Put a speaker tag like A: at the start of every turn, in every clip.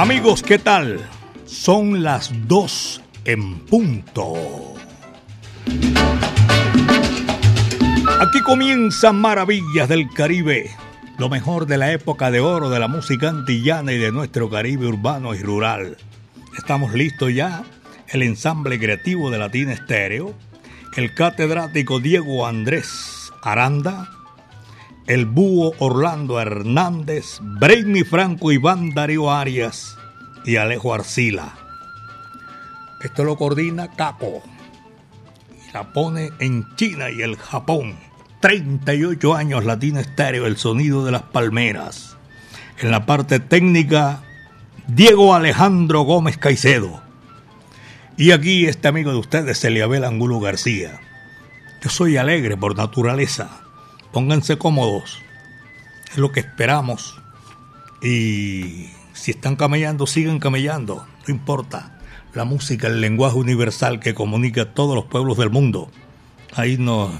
A: Amigos, ¿qué tal? Son las dos en punto. Aquí comienzan Maravillas del Caribe, lo mejor de la época de oro de la música antillana y de nuestro Caribe urbano y rural. Estamos listos ya, el ensamble creativo de Latina Estéreo, el catedrático Diego Andrés Aranda, el búho Orlando Hernández, Brainy Franco, Iván Darío Arias y Alejo Arcila. Esto lo coordina Caco y la pone en China y el Japón. 38 años Latina Estéreo, el sonido de las palmeras. En la parte técnica, Diego Alejandro Gómez Caicedo. Y aquí este amigo de ustedes, Eliabel Angulo García. Yo soy alegre por naturaleza Pónganse cómodos. Es lo que esperamos. Y si están camellando, sigan camellando. No importa. La música, el lenguaje universal que comunica a todos los pueblos del mundo. Ahí nos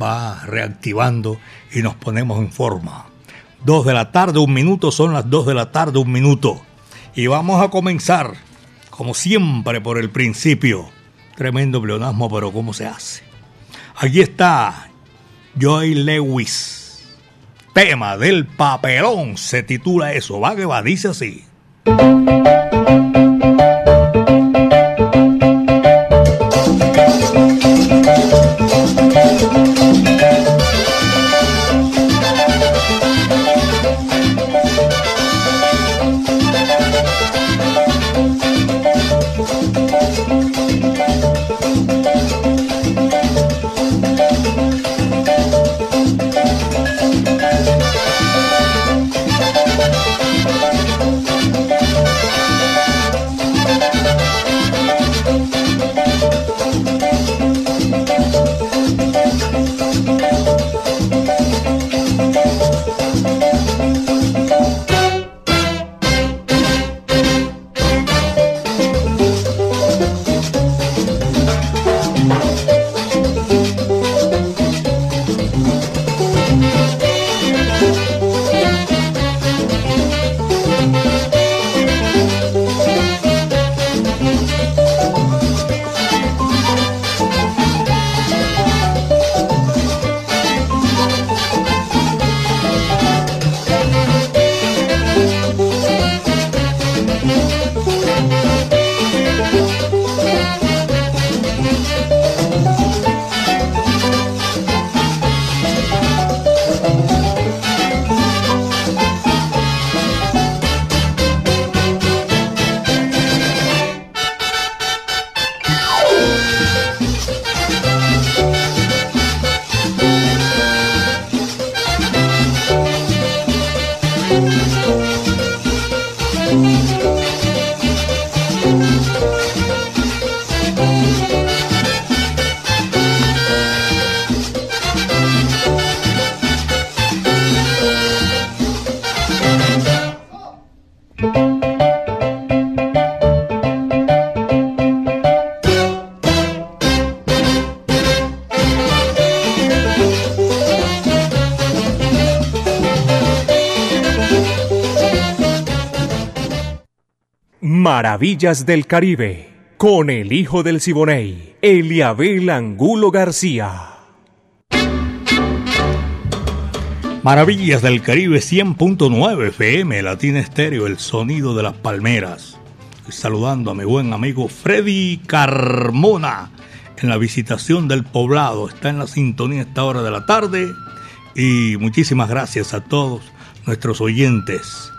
A: va reactivando y nos ponemos en forma. Dos de la tarde, un minuto, son las dos de la tarde, un minuto. Y vamos a comenzar, como siempre, por el principio. Tremendo pleonasmo, pero ¿cómo se hace? Aquí está Joy Lewis. Tema del papelón se titula eso. Va que va, dice así.
B: Maravillas del Caribe, con el hijo del Siboney, Eliabel Angulo García.
A: Maravillas del Caribe 100.9 FM, Latina Estéreo, el sonido de las palmeras. saludando a mi buen amigo Freddy Carmona en la visitación del poblado. Está en la sintonía a esta hora de la tarde. Y muchísimas gracias a todos nuestros oyentes.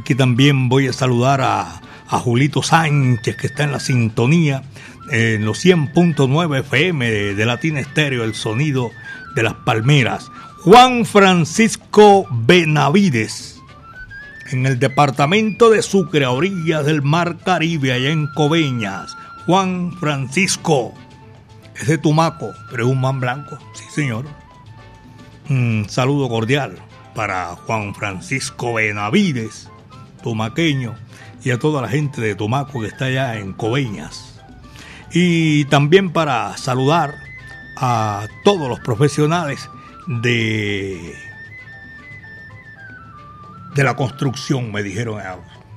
A: Aquí también voy a saludar a a Julito Sánchez, que está en la sintonía en los 100.9 FM de, Latina Estéreo, el sonido de las palmeras. Juan Francisco Benavides, en el departamento de Sucre, a orillas del Mar Caribe, allá en Coveñas. Juan Francisco, es de Tumaco, pero es un man blanco, sí señor. Un saludo cordial para Juan Francisco Benavides, tumaqueño, y a toda la gente de Tumaco que está allá en Coveñas. Y también para saludar a todos los profesionales de, de la construcción, me dijeron.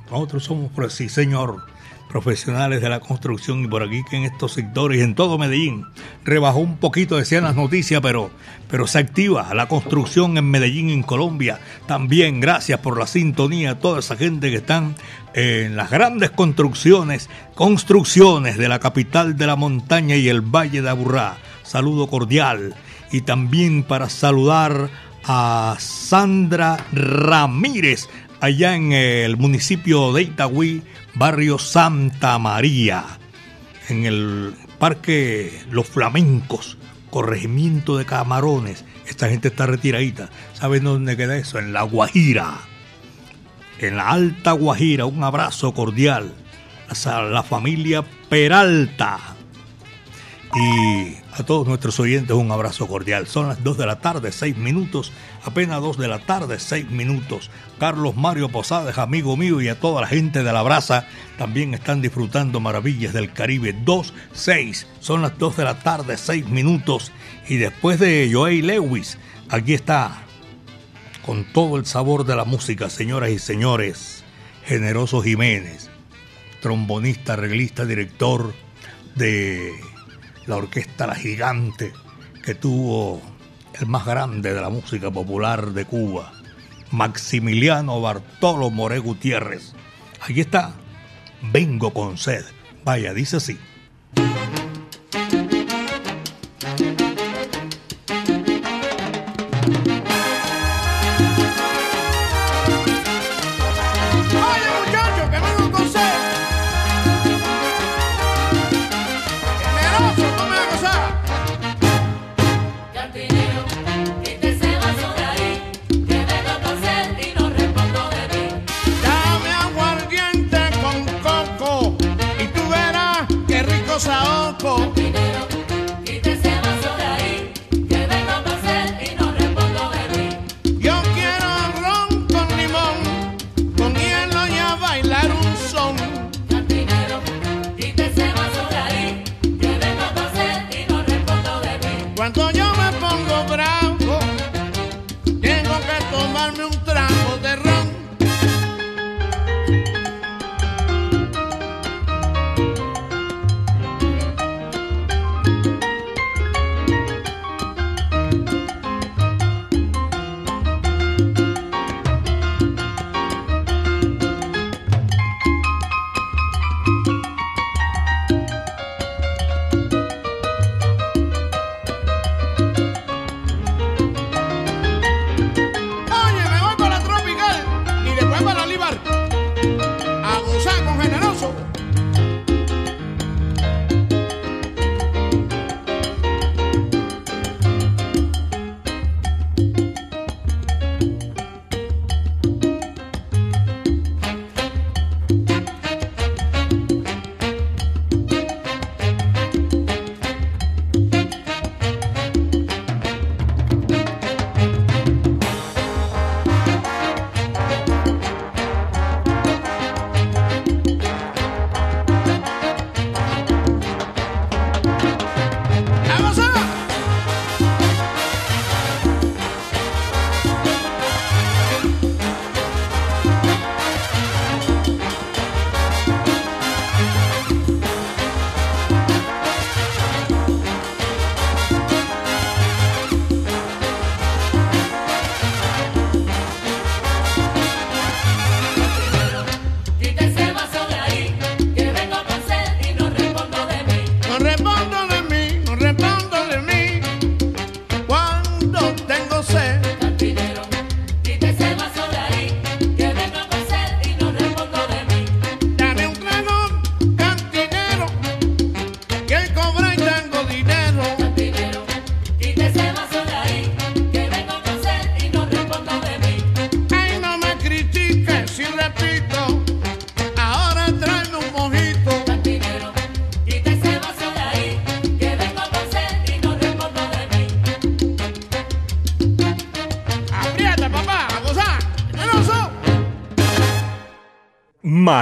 A: Nosotros somos, pues, sí, señor, profesionales de la construcción y por aquí que en estos sectores, en todo Medellín, rebajó un poquito, decían las noticias, pero, pero se activa la construcción en Medellín, en Colombia. También gracias por la sintonía a toda esa gente que están en las grandes construcciones, construcciones de la capital de la montaña y el Valle de Aburrá. Saludo cordial y también para saludar a Sandra Ramírez allá en el municipio de Itagüí, barrio Santa María, en el Parque Los Flamencos, corregimiento de Camarones. Esta gente está retiradita. ¿Saben dónde queda eso? En La Guajira. En la Alta Guajira. Un abrazo cordial a la familia Peralta. Y a todos nuestros oyentes un abrazo cordial. Son las 2 de la tarde, 6 minutos. Apenas 2 de la tarde, 6 minutos. Carlos Mario Posadas, amigo mío, y a toda la gente de la brasa también están disfrutando maravillas del Caribe. 2, 6. Son las 2 de la tarde, 6 minutos. Y después de Joey Lewis, aquí está, con todo el sabor de la música, señoras y señores, Generoso Jiménez, trombonista, arreglista, director de la orquesta La Gigante que tuvo el más grande de la música popular de Cuba, Maximiliano Bartolo More Gutiérrez. Aquí está, vengo con sed. Vaya, dice así. Mongo Bravo, tengo que tomarme un trago de ron.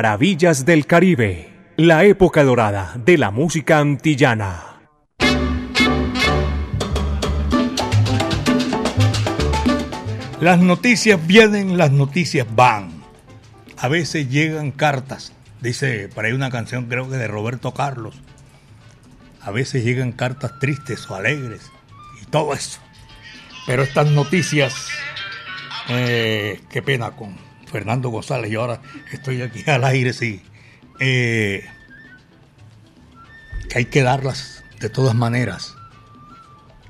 B: Maravillas del Caribe, la época dorada de la música antillana.
A: Las noticias vienen, las noticias van. A veces llegan cartas, dice, para ahí una canción creo que de Roberto Carlos. A veces llegan cartas tristes o alegres y todo eso. Pero estas noticias, eh, qué pena con Fernando González, y ahora estoy aquí al aire, sí. Eh, que hay que darlas de todas maneras.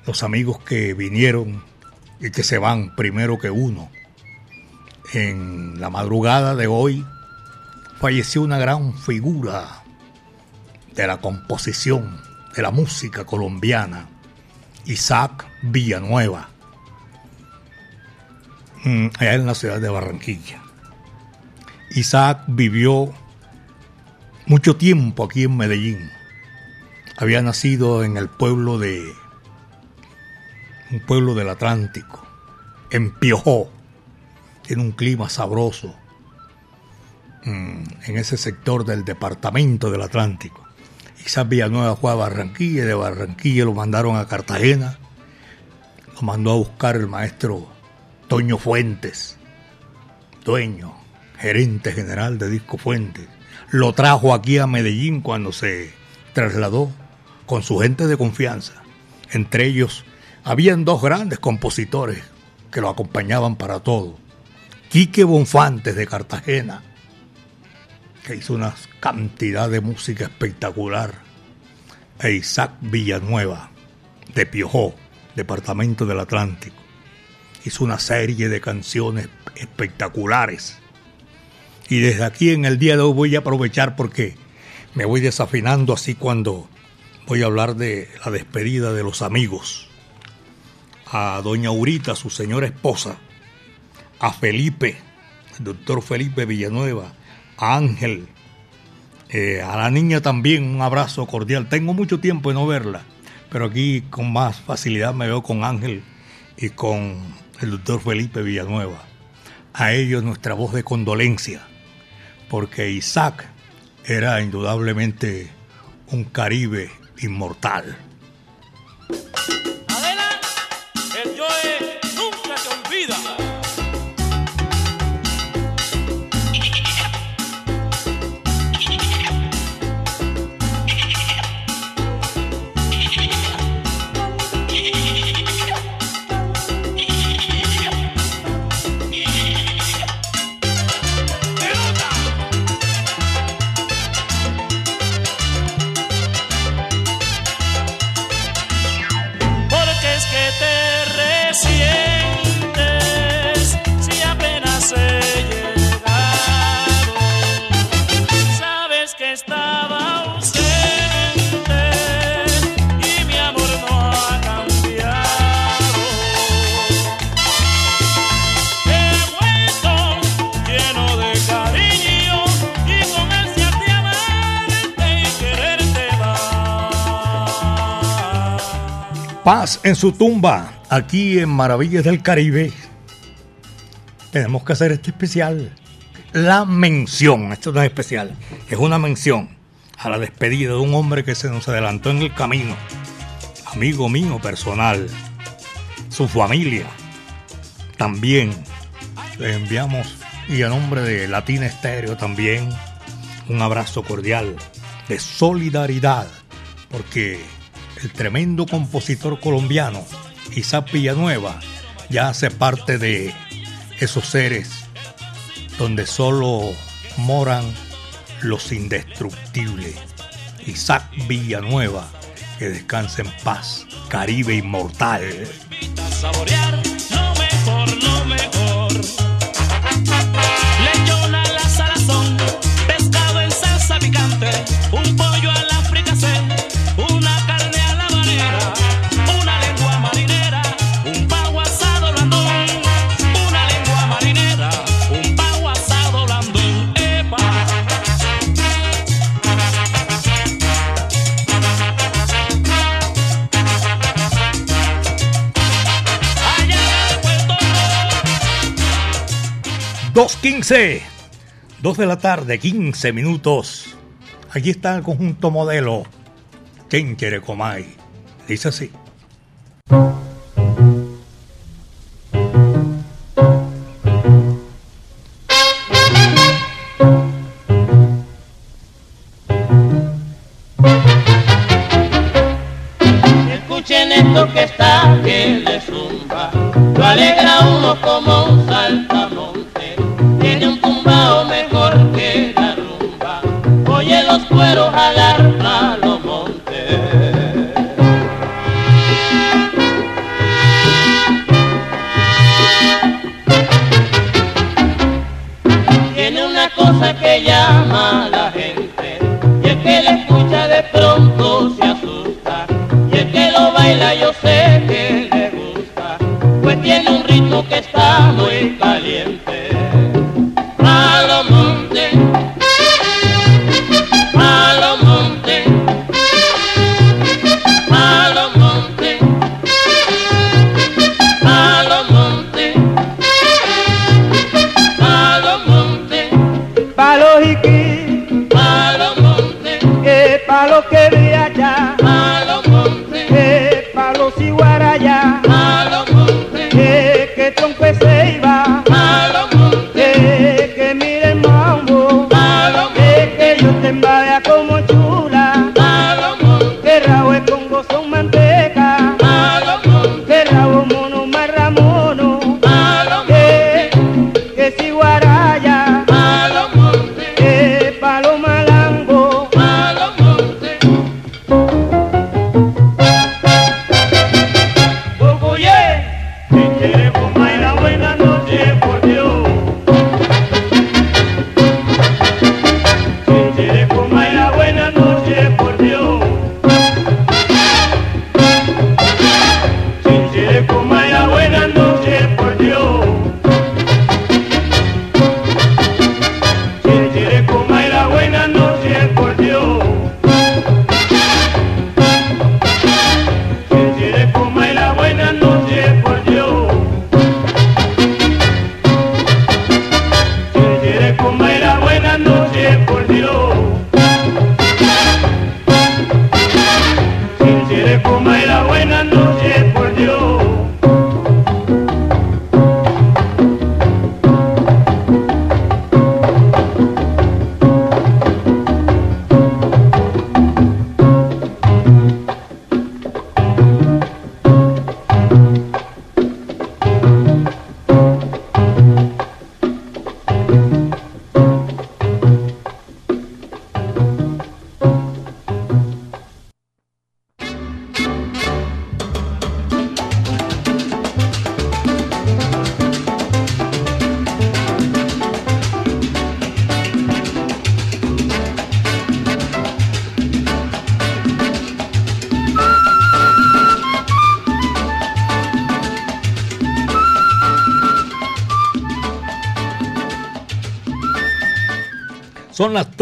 A: Los amigos que vinieron y que se van primero que uno. En la madrugada de hoy falleció una gran figura de la composición, de la música colombiana, Isaac Villanueva, mm, allá en la ciudad de Barranquilla. Isaac vivió mucho tiempo aquí en Medellín. Había nacido en el pueblo de un pueblo del Atlántico, en Piojó, tiene un clima sabroso mm, en ese sector del departamento del Atlántico. Isaac Villanueva fue a Barranquilla de Barranquilla lo mandaron a Cartagena. Lo mandó a buscar el maestro Toño Fuentes, dueño, gerente general de Disco Fuentes. Lo trajo aquí a Medellín cuando se trasladó con su gente de confianza, entre ellos habían dos grandes compositores que lo acompañaban para todo. Quique Bonfantes de Cartagena, que hizo una cantidad de música espectacular, e Isaac Villanueva de Piojó, departamento del Atlántico. Hizo una serie de canciones espectaculares. Y desde aquí en el día de hoy voy a aprovechar porque me voy desafinando así cuando voy a hablar de la despedida de los amigos. A doña Aurita, su señora esposa, a Felipe, el doctor Felipe Villanueva, a Ángel, eh, a la niña también un abrazo cordial. Tengo mucho tiempo de no verla, pero aquí con más facilidad me veo con Ángel y con el doctor Felipe Villanueva. A ellos nuestra voz de condolencia, porque Isaac era indudablemente un Caribe inmortal. Paz en su tumba, aquí en Maravillas del Caribe. Tenemos que hacer este especial. La mención, esto no es especial, es una mención a la despedida de un hombre que se nos adelantó en el camino. Amigo mío personal, su familia. También le enviamos, y a nombre de Latina Estéreo también, un abrazo cordial de solidaridad, porque el tremendo compositor colombiano Isaac Villanueva ya hace parte de esos seres donde solo moran los indestructibles. Isaac Villanueva, que descanse en paz, Caribe inmortal. un pollo a la 2.15. 2 de la tarde, 15 minutos. Aquí está el conjunto modelo. ¿Quién quiere Comay. Dice así.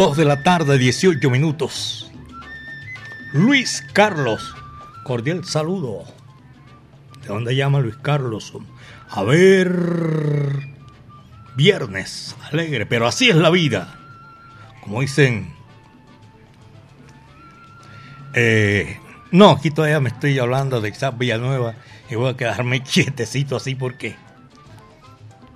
A: 2 de la tarde, 18 minutos. Luis Carlos, cordial saludo. ¿De dónde llama Luis Carlos? A ver, viernes, alegre, pero así es la vida. Como dicen... Eh, no, aquí todavía me estoy hablando de Isaac Villanueva y voy a quedarme quietecito así porque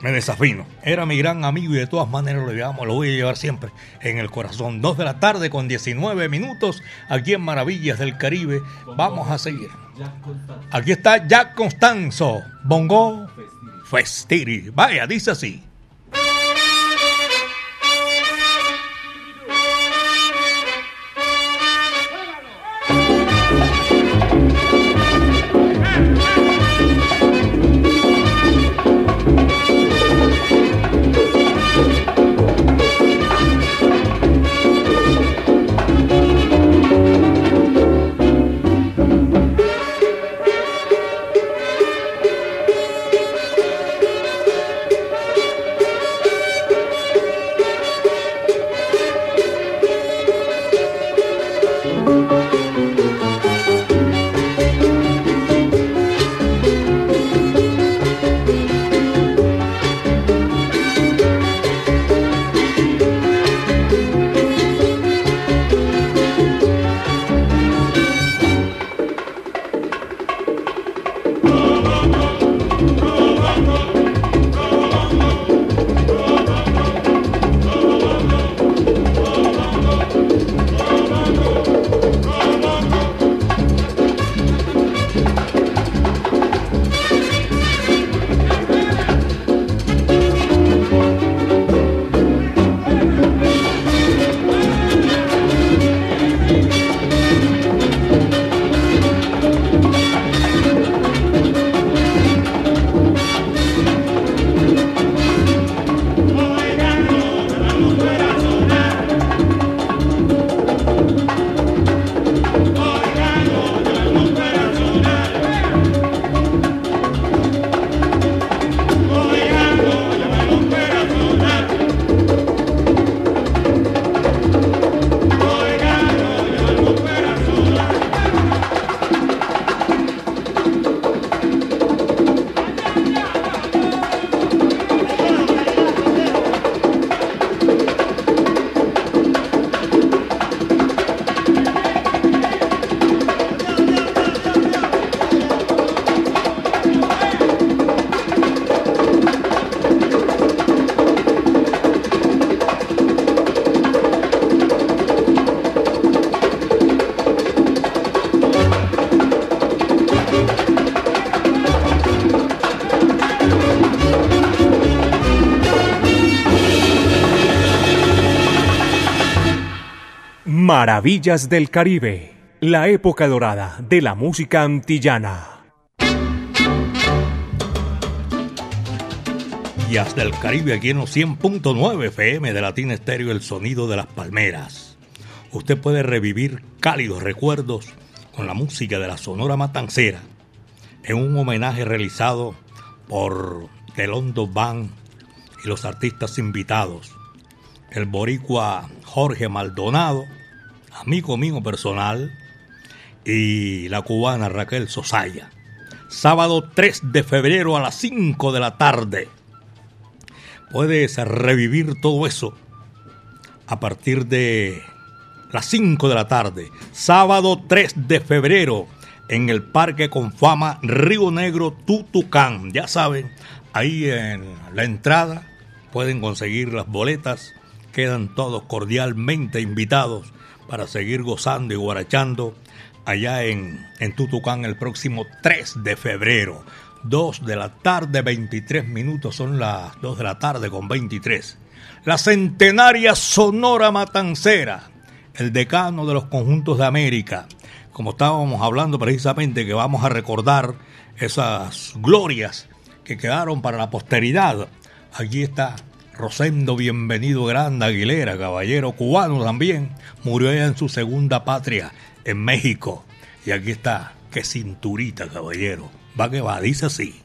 A: me desafino. Era mi gran amigo y de todas maneras lo llevamos, lo voy a llevar siempre en el corazón. Dos de la tarde con 19 minutos aquí en Maravillas del Caribe. Vamos a seguir. Aquí está Jack Constanzo, Bongo Festiri. Vaya, dice así.
B: Maravillas del Caribe, la época dorada de la música antillana.
A: Y hasta el Caribe aquí en los 100.9 FM de Latina Estéreo, el sonido de las palmeras. Usted puede revivir cálidos recuerdos con la música de la Sonora Matancera en un homenaje realizado por Telondo Band y los artistas invitados. El boricua Jorge Maldonado, amigo mío personal, y la cubana Raquel Sosaya. Sábado 3 de febrero a las 5 de la tarde. Puedes revivir todo eso a partir de las 5 de la tarde. Sábado 3 de febrero en el Parque con Fama Río Negro Tutucán. Ya saben, ahí en la entrada pueden conseguir las boletas. Quedan todos cordialmente invitados para seguir gozando y guarachando allá en, en Tutucán el próximo 3 de febrero. 2 de la tarde, 23 minutos, son las 2 de la tarde con 23. La centenaria Sonora Matancera, el decano de los conjuntos de América. Como estábamos hablando precisamente que vamos a recordar esas glorias que quedaron para la posteridad. Allí está Rosendo Bienvenido Grande Aguilera, caballero cubano también, murió en su segunda patria, en México. Y aquí está, qué cinturita, caballero. Va que va, dice así.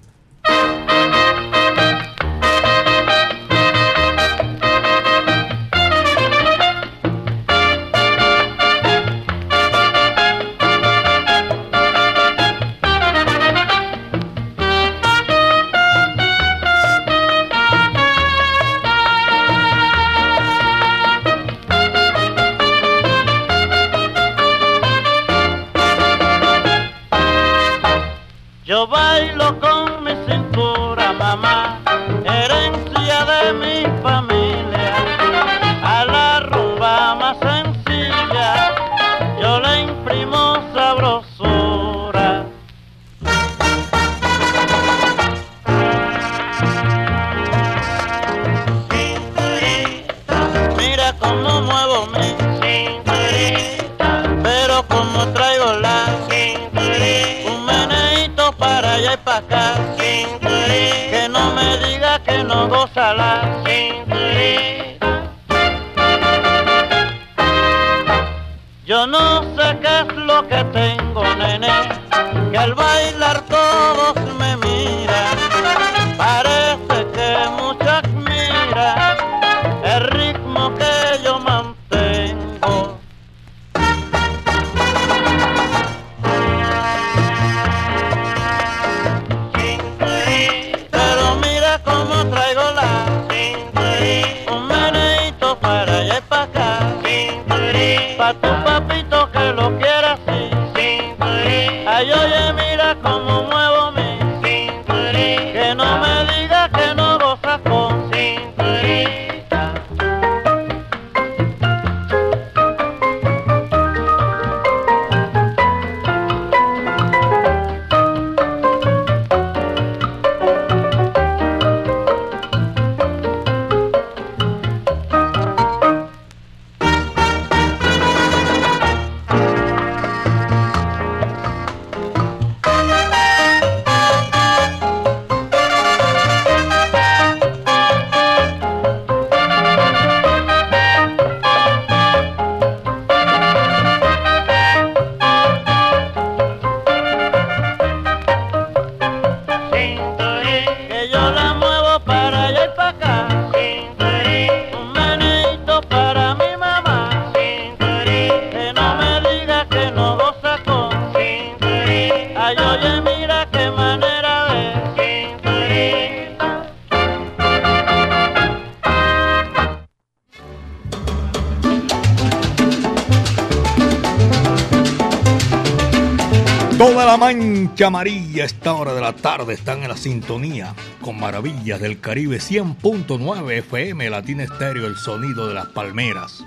A: Tarde están en la sintonía con Maravillas del Caribe 100.9 FM Latina Estéreo, el sonido de las palmeras.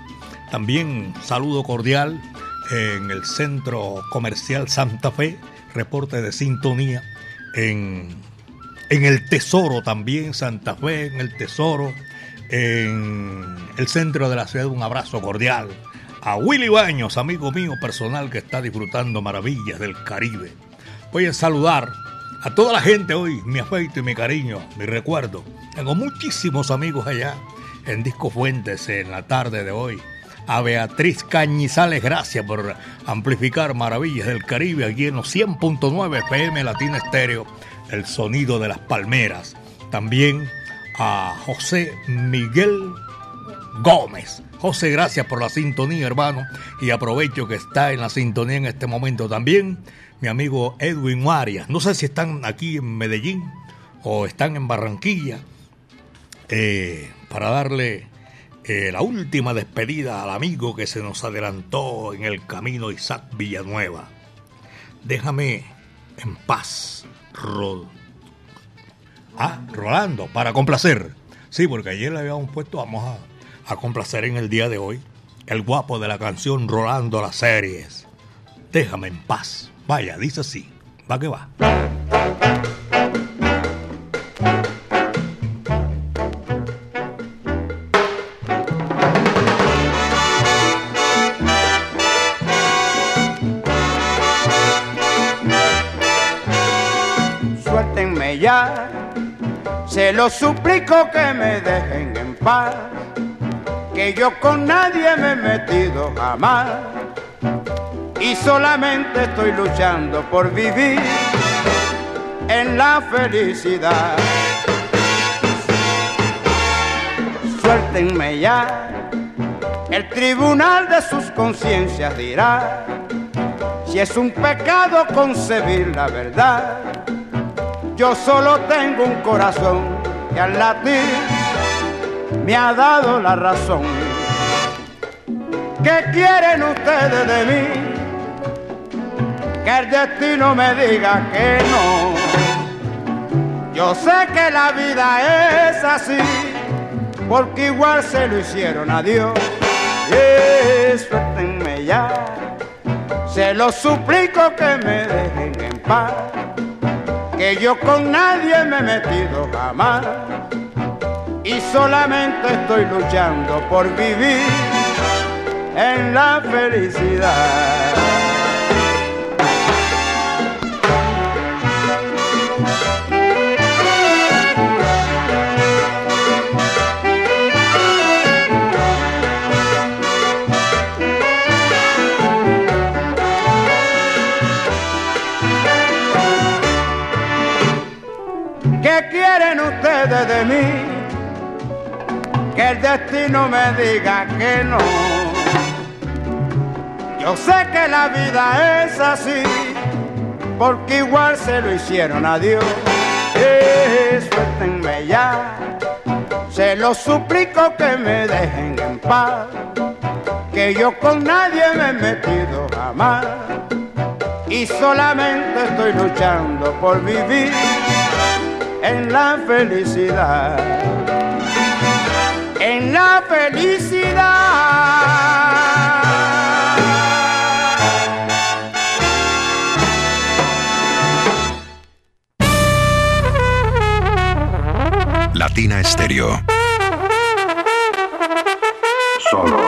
A: También saludo cordial en el Centro Comercial Santa Fe, reporte de sintonía en, en el Tesoro también, Santa Fe, en el Tesoro, en el centro de la ciudad, un abrazo cordial a Willy Baños, amigo mío personal que está disfrutando maravillas del Caribe. Voy a saludar a toda la gente hoy, mi afecto y mi cariño, mi recuerdo. Tengo muchísimos amigos allá en Disco Fuentes en la tarde de hoy. A Beatriz Cañizales, gracias por amplificar maravillas del Caribe aquí en los 100.9 FM Latina Estéreo, el sonido de las palmeras. También a José Miguel Gómez. José, gracias por la sintonía, hermano. Y aprovecho que está en la sintonía en este momento también mi amigo Edwin Marias. No sé si están aquí en Medellín o están en Barranquilla. Eh, para darle eh, la última despedida al amigo que se nos adelantó en el camino Isaac Villanueva. Déjame en paz, Rod. Ah, Rolando, para complacer. Sí, porque ayer le habíamos puesto, vamos a, a complacer en el día de hoy, el guapo de la canción Rolando las series. Déjame en paz. Vaya, dice así. Va que va.
C: Suéltenme ya, se lo suplico que me dejen en paz, que yo con nadie me he metido jamás y solamente estoy luchando por vivir en la felicidad. Suéltenme ya, el tribunal de sus conciencias dirá si es un pecado concebir la verdad. Yo solo tengo un corazón que al latir me ha dado la razón. ¿Qué quieren ustedes de mí? Que el destino me diga que no. Yo sé que la vida es así, porque igual se lo hicieron a Dios. Y suéltenme ya, se lo suplico que me dejen en paz, que yo con nadie me he metido jamás. Y solamente estoy luchando por vivir en la felicidad. Quieren ustedes de mí? Que el destino me diga que no. Yo sé que la vida es así, porque igual se lo hicieron a Dios. Eh, ya, se lo suplico que me dejen en paz, que yo con nadie me he metido jamás y solamente estoy luchando por vivir en la felicidad, en la felicidad.
D: Latina Estéreo.
E: Solo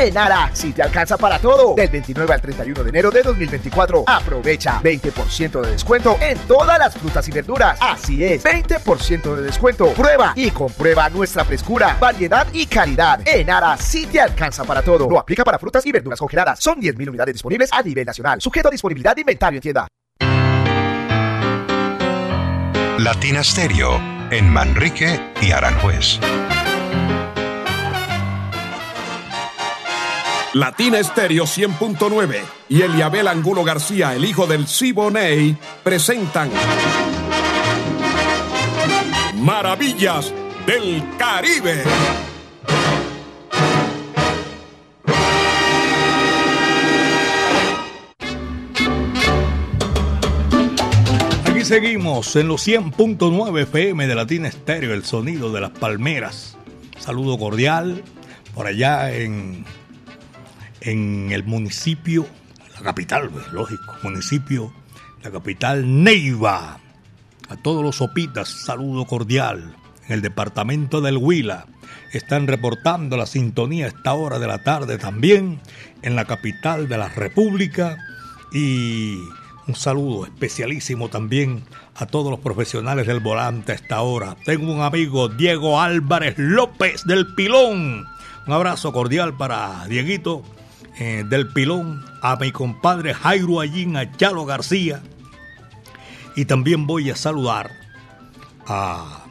F: En Ara, si te alcanza para todo. Del 29 al 31 de enero de 2024. Aprovecha 20% de descuento en todas las frutas y verduras. Así es, 20% de descuento. Prueba y comprueba nuestra frescura, variedad y calidad. En Ara, si te alcanza para todo. Lo aplica para frutas y verduras congeladas. Son 10.000 unidades disponibles a nivel nacional. Sujeto a disponibilidad de inventario en tienda.
D: Latina Stereo en Manrique y Aranjuez.
G: Latina Estéreo 100.9 y Eliabel Angulo García, el hijo del Siboney, presentan Maravillas del Caribe.
A: Aquí seguimos en los 100.9 FM de Latina Estéreo, el sonido de las palmeras. Saludo cordial por allá en en el municipio, la capital, pues, lógico, municipio, la capital Neiva. A todos los sopitas, saludo cordial en el departamento del Huila. Están reportando la sintonía a esta hora de la tarde también en la capital de la República. Y un saludo especialísimo también a todos los profesionales del volante a esta hora. Tengo un amigo, Diego Álvarez López del Pilón. Un abrazo cordial para Dieguito eh, del Pilón, a mi compadre Jairo Allín, a Chalo García. Y también voy a saludar a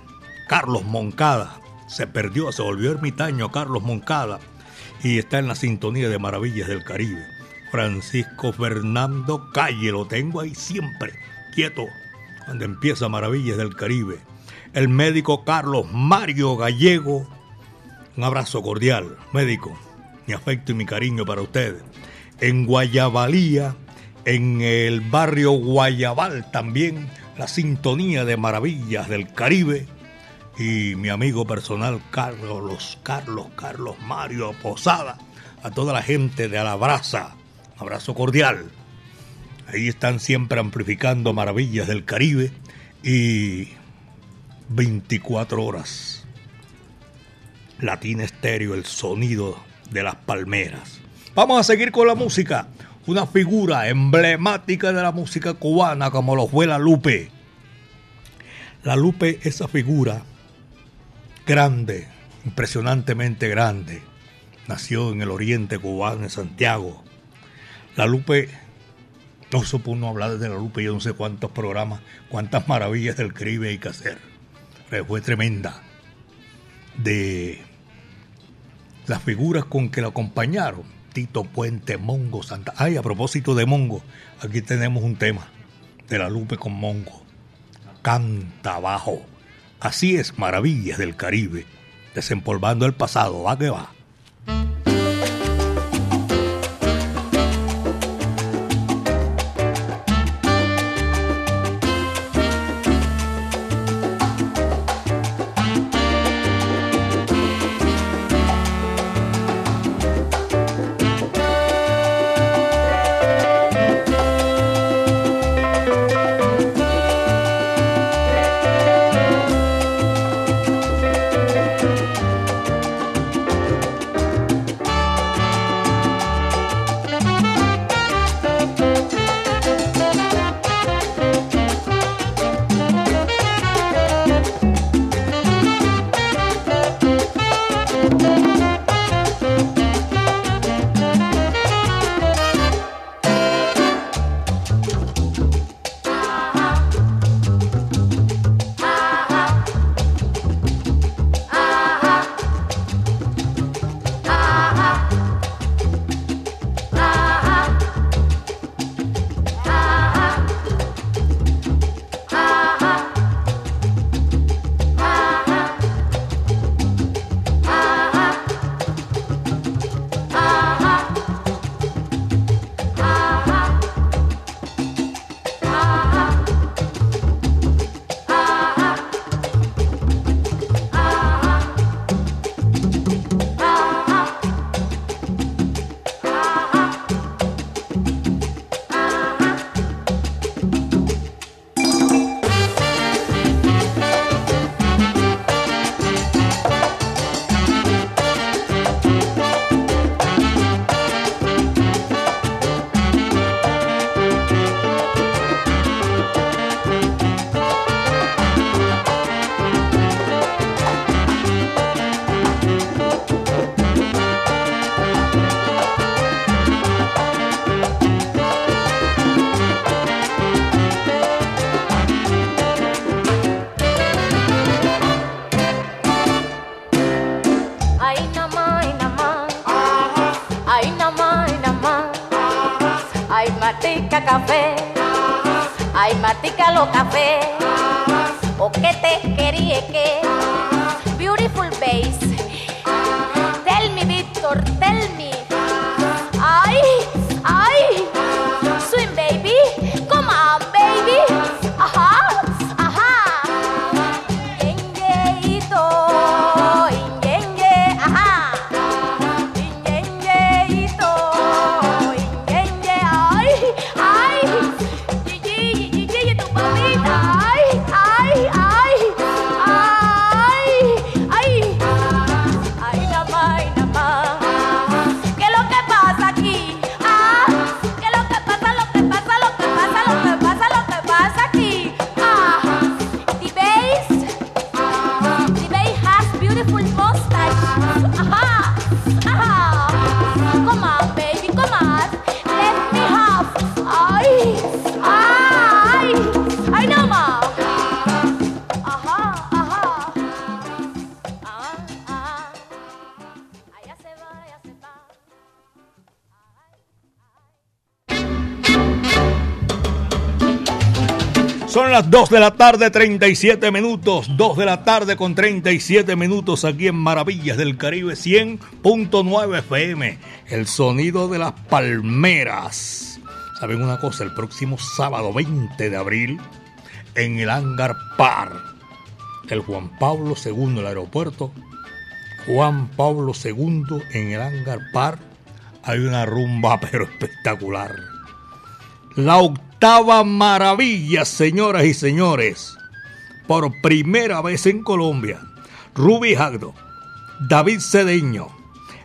A: Carlos Moncada. Se perdió, se volvió ermitaño Carlos Moncada y está en la sintonía de Maravillas del Caribe. Francisco Fernando Calle, lo tengo ahí siempre, quieto, cuando empieza Maravillas del Caribe. El médico Carlos Mario Gallego, un abrazo cordial, médico, mi afecto y mi cariño para usted. En Guayabalía, en el barrio Guayabal también, la sintonía de Maravillas del Caribe. Y mi amigo personal Carlos, Carlos, Carlos Mario Posada, a toda la gente de Alabraza, abrazo cordial. Ahí están siempre amplificando Maravillas del Caribe y 24 horas. Latina Estéreo, el sonido de las palmeras. Vamos a seguir con la música. Una figura emblemática de la música cubana como lo fue la Lupe. La Lupe, esa figura grande, impresionantemente grande, nació en el oriente cubano, en Santiago. La Lupe, no supo uno hablar de la Lupe, yo no sé cuántos programas, cuántas maravillas del Caribe hay que hacer. Fue tremenda. De las figuras con que la acompañaron. Tito Puente, Mongo, Santa. Ay, a propósito de Mongo, aquí tenemos un tema de la Lupe con Mongo. Canta abajo. Así es, maravillas del Caribe. Desempolvando el pasado, va que va. Las 2 de la tarde, 37 minutos. 2 de la tarde con 37 minutos aquí en Maravillas del Caribe 100.9 FM. El sonido de las palmeras. ¿Saben una cosa? El próximo sábado 20 de abril, en el Hangar Par, el Juan Pablo II, el aeropuerto, Juan Pablo II en el Hangar Par, hay una rumba pero espectacular. La octava maravilla, señoras y señores. Por primera vez en Colombia, Ruby Jagdo, David Cedeño,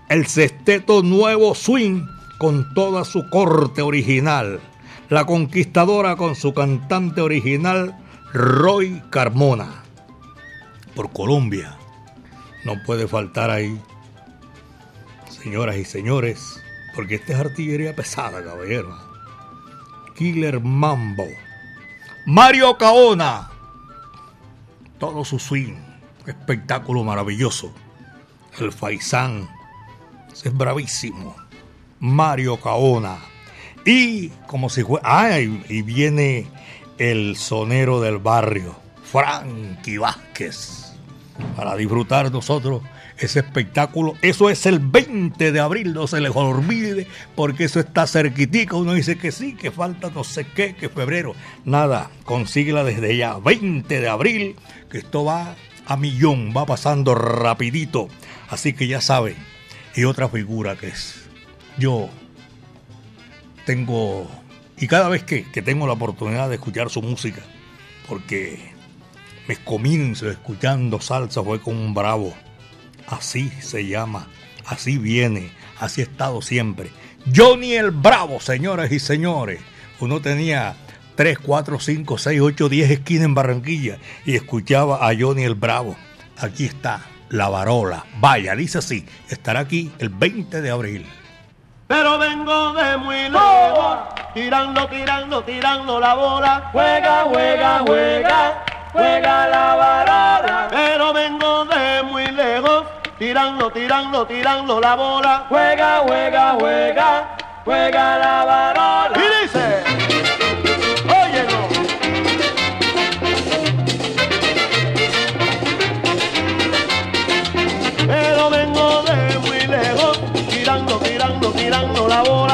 A: el sexteto Nuevo Swing con toda su corte original, la conquistadora con su cantante original, Roy Carmona. Por Colombia, no puede faltar ahí, señoras y señores, porque esta es artillería pesada, caballero. Killer Mambo, Mario Caona, todo su swing, espectáculo maravilloso. El Faisán, es bravísimo. Mario Caona. Y como si fue. ¡Ay! Y viene el sonero del barrio, Frankie Vázquez, para disfrutar nosotros ese espectáculo. Eso es el 20 de abril, no se les olvide, porque eso está cerquitica. Uno dice que sí, que falta no sé qué, que febrero. Nada, consíguela desde ya. 20 de abril, que esto va a millón, va pasando rapidito. Así que ya saben. Y otra figura que es, yo tengo, y cada vez que, que tengo la oportunidad de escuchar su música, porque me comienzo escuchando salsa, fue con un bravo Así se llama, así viene, así ha estado siempre. Johnny el Bravo, señoras y señores. Uno tenía 3, 4, 5, 6, 8, 10 esquinas en Barranquilla y escuchaba a Johnny el Bravo. Aquí está, la varola. Vaya, dice así, estará aquí el 20 de abril.
H: Pero vengo de muy lejos, tirando, tirando, tirando la bola. Juega, juega, juega, juega la varola. Pero vengo tirando, tirando, tirando la bola. Juega, juega, juega, juega la varola. Y dice, óyelo. Pero vengo de muy lejos, tirando, tirando, tirando la bola.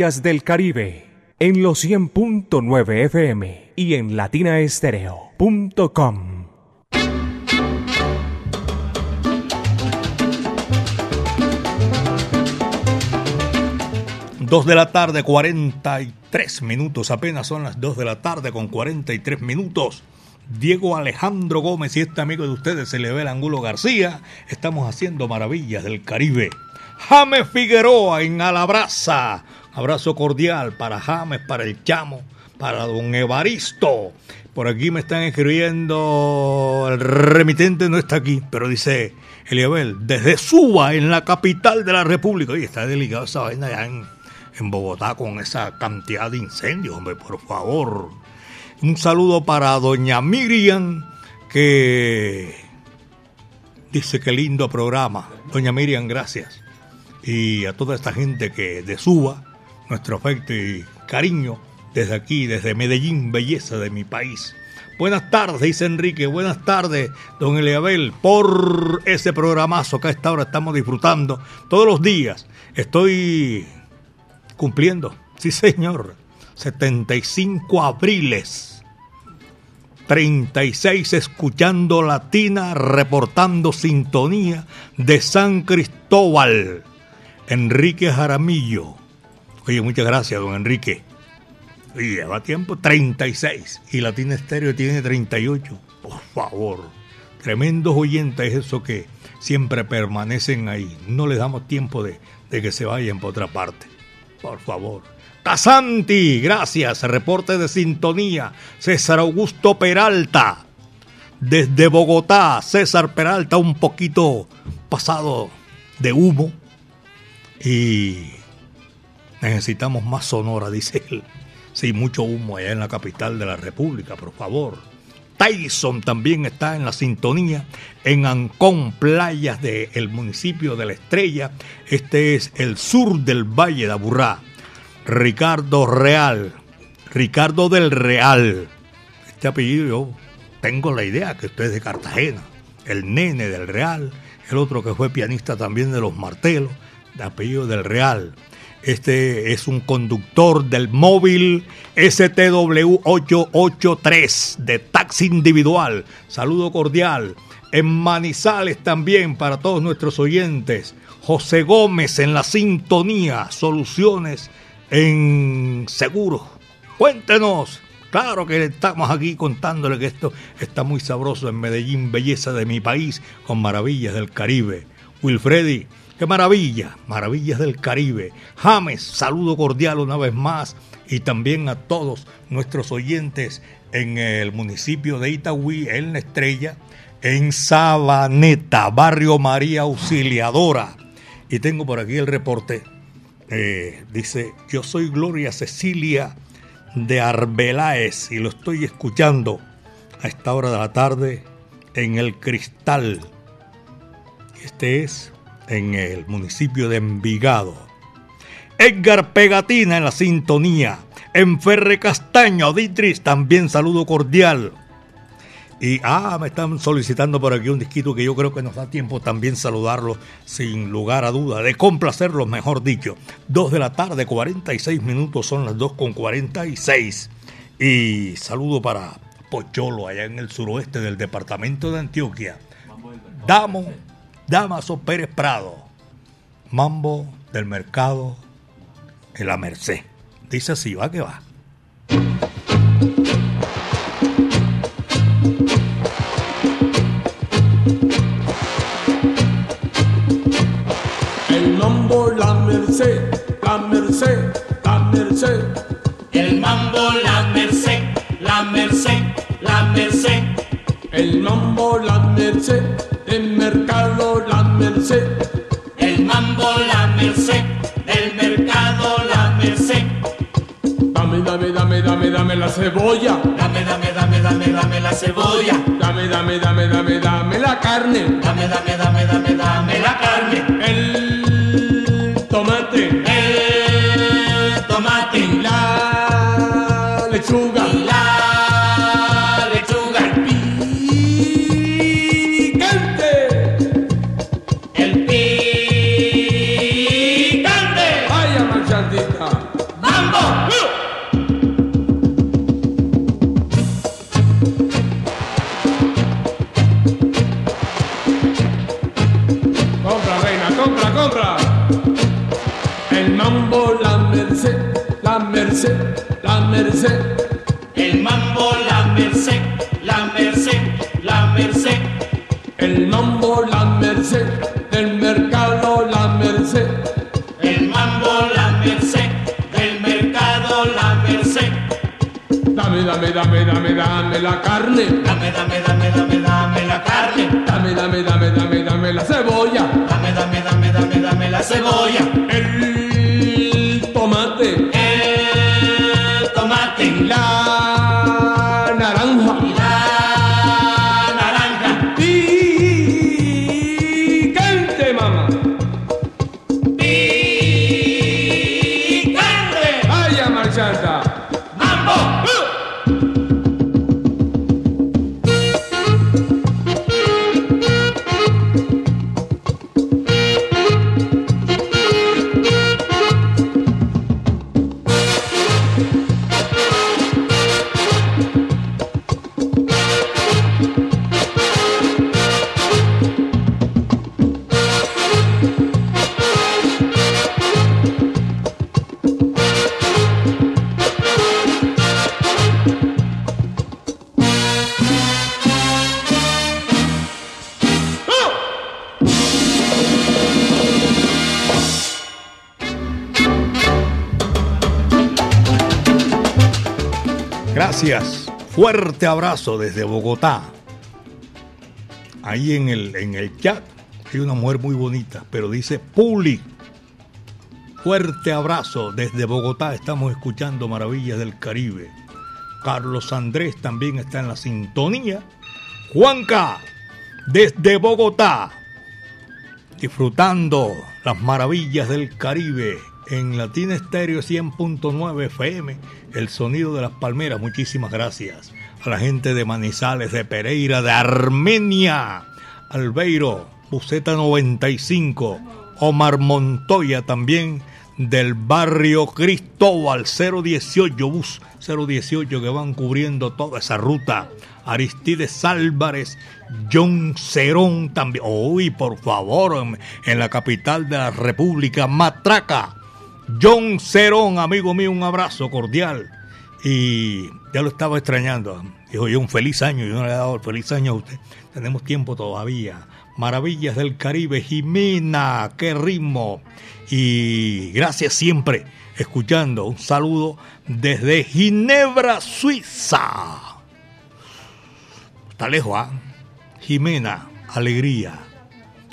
B: Maravillas del Caribe en los 100.9 FM y en latinaestereo.com.
A: Dos de la tarde, 43 minutos. Apenas son las 2 de la tarde con 43 minutos. Diego Alejandro Gómez y este amigo de ustedes, se le ve Angulo García, estamos haciendo maravillas del Caribe. James Figueroa en Alabraza. Abrazo cordial para James, para el Chamo, para don Evaristo. Por aquí me están escribiendo, el remitente no está aquí, pero dice Eliabel, desde Suba, en la capital de la República. Oye, está delicado esa vaina allá en, en Bogotá con esa cantidad de incendios, hombre, por favor. Un saludo para doña Miriam, que dice que lindo programa. Doña Miriam, gracias. Y a toda esta gente que de Suba, nuestro afecto y cariño desde aquí, desde Medellín, belleza de mi país. Buenas tardes, dice Enrique. Buenas tardes, don Eliabel, por ese programazo que a esta hora estamos disfrutando todos los días. Estoy cumpliendo, sí señor, 75 abriles 36 escuchando Latina, reportando sintonía de San Cristóbal. Enrique Jaramillo. Oye, muchas gracias, don Enrique. Lleva tiempo 36 y Latina Estéreo tiene 38. Por favor, tremendos oyentes, eso que siempre permanecen ahí. No les damos tiempo de, de que se vayan por otra parte. Por favor. Casanti, gracias. Reporte de sintonía. César Augusto Peralta. Desde Bogotá, César Peralta, un poquito pasado de humo. Y necesitamos más sonora, dice él. Sí, mucho humo allá en la capital de la República, por favor. Tyson también está en la sintonía en Ancón, playas del municipio de La Estrella. Este es el sur del Valle de Aburrá. Ricardo Real, Ricardo del Real. Este apellido yo tengo la idea que usted es de Cartagena. El nene del Real, el otro que fue pianista también de los Martelos, de apellido del Real. Este es un conductor del móvil STW883 de taxi individual. Saludo cordial. En Manizales también para todos nuestros oyentes. José Gómez en la sintonía. Soluciones en seguro. Cuéntenos. Claro que estamos aquí contándole que esto está muy sabroso en Medellín, belleza de mi país, con maravillas del Caribe. Wilfredi, qué maravilla, maravillas del Caribe. James, saludo cordial una vez más y también a todos nuestros oyentes en el municipio de Itagüí, en La Estrella, en Sabaneta, barrio María Auxiliadora. Y tengo por aquí el reporte eh, dice, yo soy Gloria Cecilia de Arbeláez y lo estoy escuchando a esta hora de la tarde en el Cristal. Este es en el municipio de Envigado. Edgar Pegatina en la sintonía. En Ferre Castaño, Ditris, también saludo cordial. Y, ah, me están solicitando por aquí un disquito que yo creo que nos da tiempo también saludarlo sin lugar a duda, de complacerlos, mejor dicho. Dos de la tarde, 46 minutos, son las 2 con 46. Y saludo para Pocholo, allá en el suroeste del departamento de Antioquia. Damo, Damaso Pérez Prado. Mambo del mercado en la Merced. Dice así, va que va.
I: El mambo, la merced, la merced, la merced.
J: El mambo, la merced, la merced, la merced.
I: El mambo, la merced, el mercado, la merced.
J: El mambo, la merced, el mercado, la merced.
I: Dame, dame, dame, dame, dame la cebolla.
J: Dame, dame, dame, dame, dame la cebolla.
I: Dame, dame, dame, dame, dame la carne.
J: Dame, dame, dame, dame, dame la carne.
I: El mambo, la merced, la merced, la merced.
J: El mambo, la merced,
I: del mercado, la merced.
J: El mambo, la merced, del mercado, la merced.
I: Dame, dame, dame, dame, dame la carne.
J: Dame, dame, dame
A: Gracias. Fuerte abrazo desde Bogotá. Ahí en el, en el chat hay una mujer muy bonita, pero dice Puli. Fuerte abrazo desde Bogotá. Estamos escuchando Maravillas del Caribe. Carlos Andrés también está en la sintonía. Juanca, desde Bogotá. Disfrutando las maravillas del Caribe en Latina Estéreo 100.9 FM, el sonido de las palmeras. Muchísimas gracias a la gente de Manizales, de Pereira, de Armenia, Albeiro, Buceta 95, Omar Montoya también del barrio Cristóbal 018, bus 018 que van cubriendo toda esa ruta. Aristides Álvarez, John Cerón también. Uy, por favor, en, en la capital de la República, Matraca. John Cerón, amigo mío, un abrazo cordial. Y ya lo estaba extrañando. Dijo yo, un feliz año. Yo no le he dado el feliz año a usted. Tenemos tiempo todavía. Maravillas del Caribe, Jimena, qué ritmo. Y gracias siempre escuchando. Un saludo desde Ginebra, Suiza. Está lejos, ¿ah? Jimena, alegría.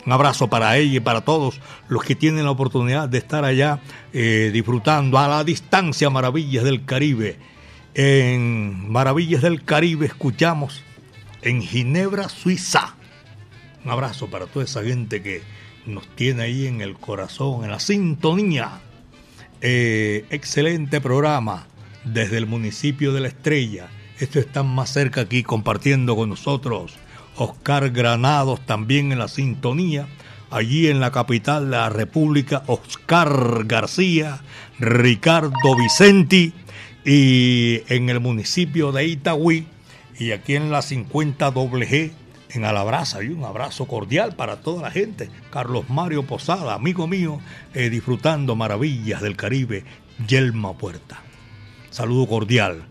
A: Un abrazo para ella y para todos los que tienen la oportunidad de estar allá eh, disfrutando a la distancia Maravillas del Caribe. En Maravillas del Caribe escuchamos en Ginebra, Suiza. Un abrazo para toda esa gente que nos tiene ahí en el corazón, en la sintonía. Eh, excelente programa desde el municipio de La Estrella. Esto está más cerca aquí compartiendo con nosotros. Oscar Granados también en la sintonía. Allí en la capital de la República, Oscar García, Ricardo Vicenti y en el municipio de Itagüí y aquí en la 50 G en Alabraza. Y un abrazo cordial para toda la gente. Carlos Mario Posada, amigo mío, eh, disfrutando maravillas del Caribe, Yelma Puerta. Saludo cordial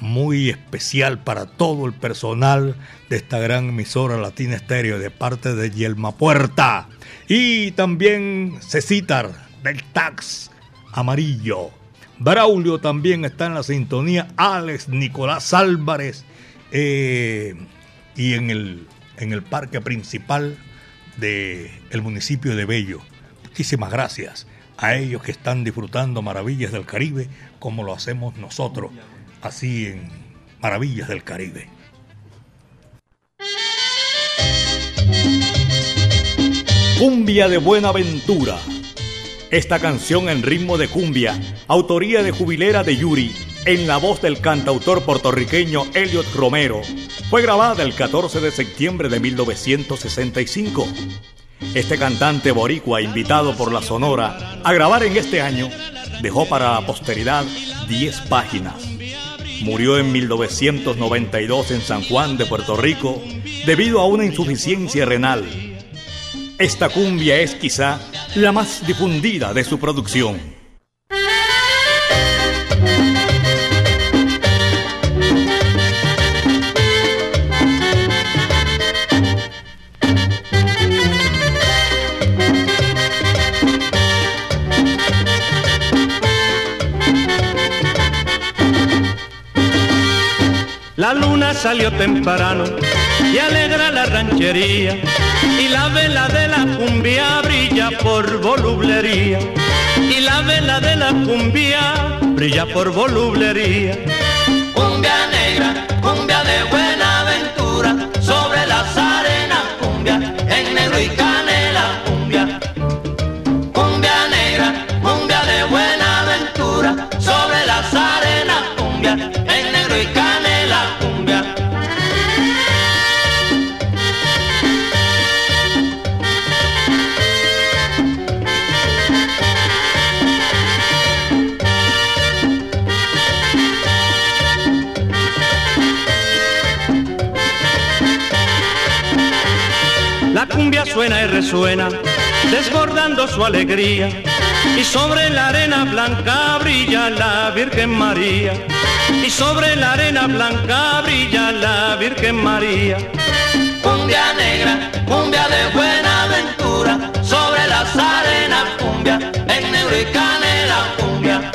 A: muy especial para todo el personal de esta gran emisora Latina Estéreo de parte de Yelma Puerta. Y también Cecitar del Tax Amarillo. Braulio también está en la sintonía. Alex Nicolás Álvarez. eh, y en el, en el parque principal del el municipio de Bello. Muchísimas gracias a ellos que están disfrutando maravillas del Caribe como lo hacemos nosotros así en Maravillas del Caribe.
K: Cumbia de Buenaventura. Esta canción en ritmo de cumbia, autoría de Jubilera de Yuri, en la voz del cantautor puertorriqueño Elliot Romero, fue grabada el 14 de septiembre de 1965. Este cantante boricua, invitado por la Sonora a grabar en este año, dejó para la posteridad 10 páginas. Murió en 1992 en San Juan de Puerto Rico debido a una insuficiencia renal. Esta cumbia es quizá la más difundida de su producción.
L: Luna salió temprano y alegra la ranchería y la vela de la cumbia brilla por volublería y la vela de la cumbia brilla por volublería.
J: Cumbia negra, cumbia de y
L: resuena, desbordando su alegría. Y sobre la arena blanca brilla la Virgen María. Y sobre la arena blanca brilla la Virgen María.
J: Cumbia negra, cumbia de buena aventura, sobre las arenas cumbia, en negro y canela cumbia.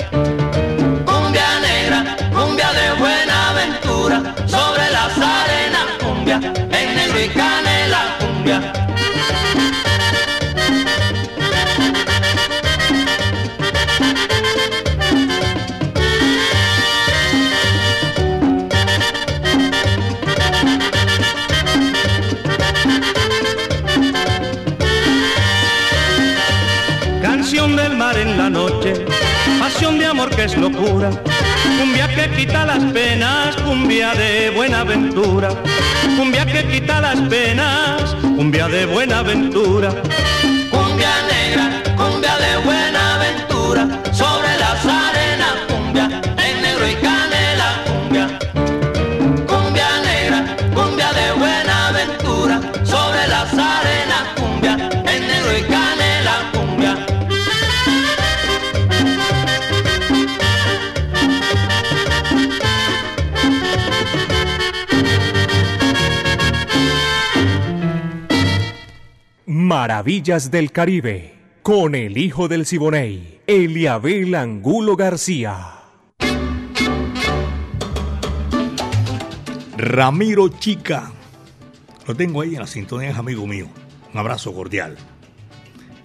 J: Cumbia negra, cumbia de buena aventura, sobre las arenas cumbia, en negro y canela cumbia.
L: Pasión de amor que es locura. Cumbia que quita las penas, cumbia de buena aventura. Cumbia que quita las penas, cumbia de buena aventura.
B: Maravillas del Caribe, con el hijo del Siboney, Eliabel Angulo García.
A: Ramiro Chica. Lo tengo ahí en la sintonía, amigo mío. Un abrazo cordial.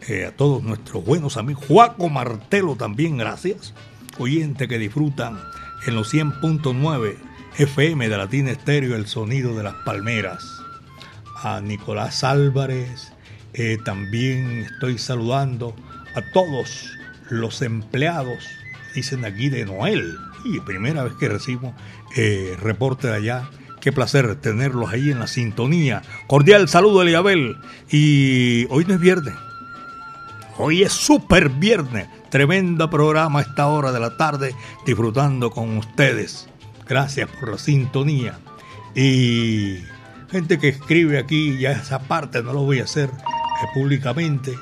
A: Eh, a todos nuestros buenos amigos. Juaco Martelo también, gracias. Oyente que disfrutan en los 100.9 FM de Latina Estéreo el sonido de las palmeras. A Nicolás Álvarez. Eh, también estoy saludando a todos los empleados, dicen aquí de Noel. Y primera vez que recibo eh, reporte de allá. Qué placer tenerlos ahí en la sintonía. Cordial saludo, Eliabel. Y hoy no es viernes. Hoy es súper viernes. Tremenda programa a esta hora de la tarde, disfrutando con ustedes. Gracias por la sintonía. Y gente que escribe aquí, ya esa parte no lo voy a hacer públicamente,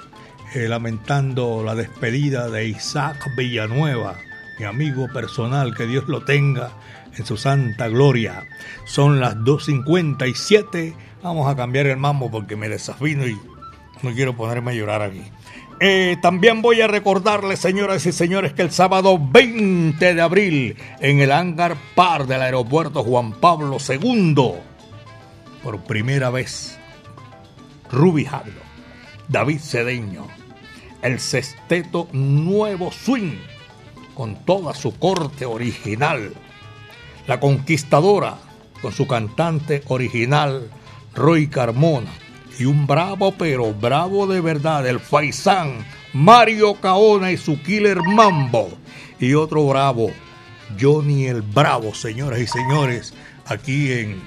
A: eh, lamentando la despedida de Isaac Villanueva, mi amigo personal, que Dios lo tenga en su santa gloria. Son las 2.57. Vamos a cambiar el mambo porque me desafino y no quiero ponerme a llorar aquí. Eh, también voy a recordarles, señoras y señores, que el sábado 20 de abril, en el hangar par del aeropuerto Juan Pablo II, por primera vez, Ruby David Cedeño, el sexteto Nuevo Swing, con toda su corte original, la conquistadora, con su cantante original, Roy Carmona, y un bravo, pero bravo de verdad, el Faisán, Mario Caona y su killer Mambo. Y otro bravo, Johnny el Bravo, señoras y señores, aquí en,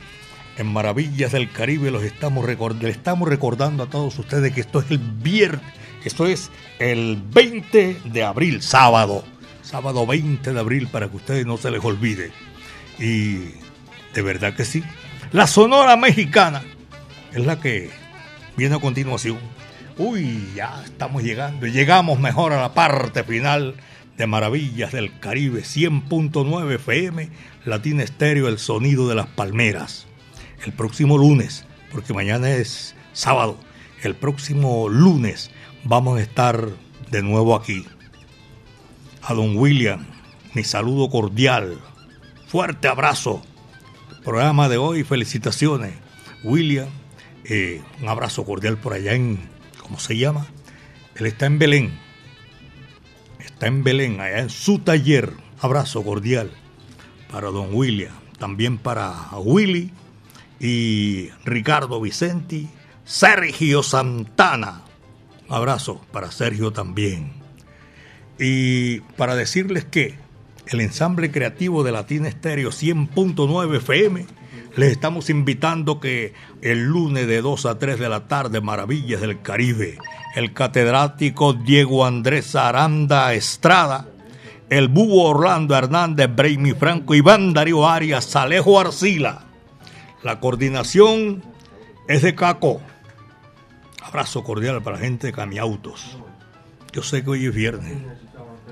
A: en Maravillas del Caribe los estamos le estamos recordando a todos ustedes que esto es el viernes, esto es el 20 de abril, sábado, sábado 20 de abril para que ustedes no se les olvide. Y de verdad que sí. La Sonora Mexicana es la que viene a continuación. Uy, ya estamos llegando llegamos mejor a la parte final de Maravillas del Caribe 100.9 FM, Latina Estéreo, el sonido de las palmeras. El próximo lunes, porque mañana es sábado, el próximo lunes vamos a estar de nuevo aquí. A don William, mi saludo cordial, fuerte abrazo. Programa de hoy, felicitaciones. William, eh, un abrazo cordial por allá en, ¿cómo se llama? Él está en Belén. Está en Belén, allá en su taller. Abrazo cordial para don William. También para Willy y Ricardo Vicenti. Sergio Santana. Un abrazo para Sergio también. Y para decirles que el ensamble creativo de Latina Estéreo 100.9 FM les estamos invitando que el lunes de 2 a 3 de la tarde, Maravillas del Caribe, el catedrático Diego Andrés Aranda Estrada, el Búho Orlando Hernández, Braimi Franco, Iván Darío Arias, Alejo Arcila. La coordinación es de Caco. Abrazo cordial para la gente de Camiautos. Yo sé que hoy es viernes,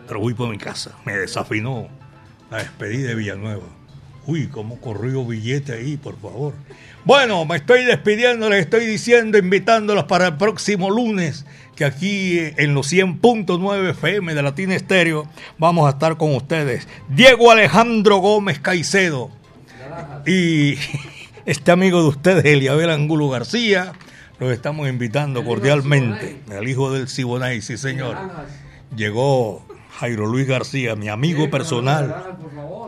A: pero voy por mi casa. Me desafinó la despedida de Villanueva. Uy, cómo corrió billete ahí, por favor. Bueno, me estoy despidiendo, les estoy diciendo, invitándolos para el próximo lunes, que aquí en los 100.9 FM de Latina Estéreo vamos a estar con ustedes. Diego Alejandro Gómez Caicedo y este amigo de ustedes, Eliabel Angulo García, los estamos invitando cordialmente. El hijo del Siboney, sí señor. Llegó Jairo Luis García, mi amigo personal.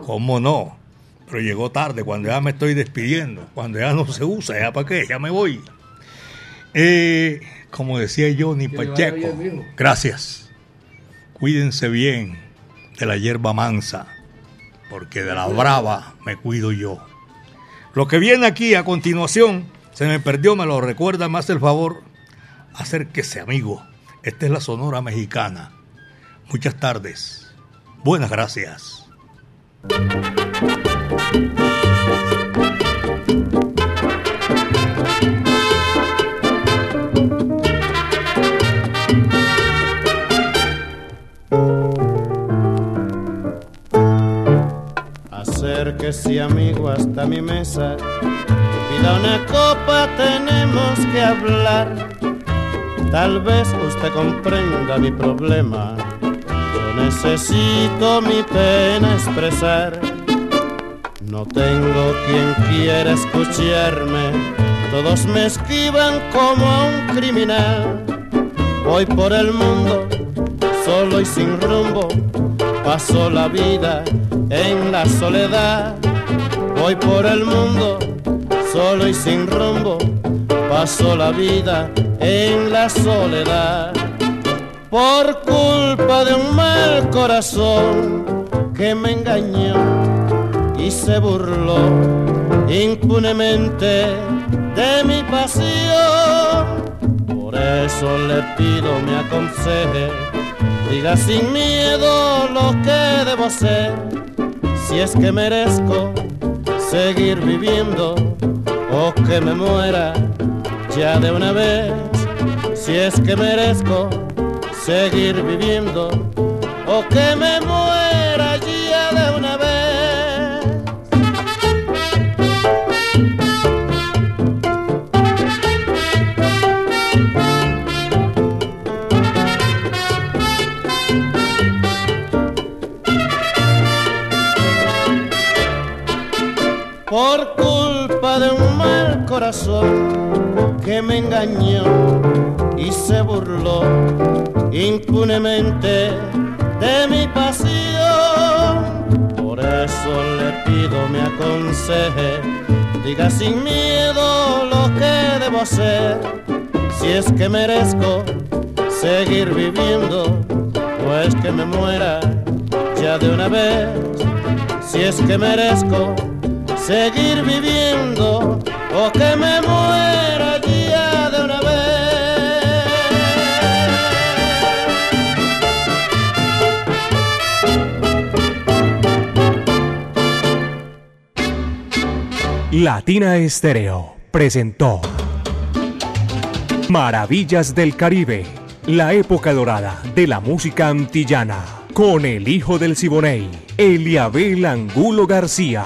A: ¿Cómo no? Pero llegó tarde, cuando ya me estoy despidiendo, cuando ya no se usa, ya para qué, ya me voy. Eh, como decía Johnny Pacheco, gracias. Cuídense bien de la hierba mansa, porque de la brava me cuido yo. Lo que viene aquí a continuación, se me perdió, me lo recuerda, más el favor, acérquese amigo. Esta es la Sonora Mexicana. Muchas tardes. Buenas gracias.
M: Acérquese amigo hasta mi mesa, pida una copa, tenemos que hablar. Tal vez usted comprenda mi problema, yo necesito mi pena expresar. No tengo quien quiera escucharme, todos me esquivan como a un criminal. Voy por el mundo, solo y sin rumbo, paso la vida en la soledad. Voy por el mundo, solo y sin rumbo, paso la vida en la soledad. Por culpa de un mal corazón que me engañó y se burló impunemente de mi pasión. Por eso le pido me aconseje, diga sin miedo lo que debo hacer, si es que merezco seguir viviendo o que me muera ya de una vez, si es que merezco seguir viviendo o que me muera corazón que me engañó y se burló impunemente de mi pasión. Por eso le pido me aconseje, diga sin miedo lo que debo hacer, si es que merezco seguir viviendo o es que me muera ya de una vez, si es que merezco seguir viviendo o que me muera ya de una
B: Latina Estéreo presentó Maravillas del Caribe, la época dorada de la música antillana, con el hijo del Siboney, Eliabel Angulo García.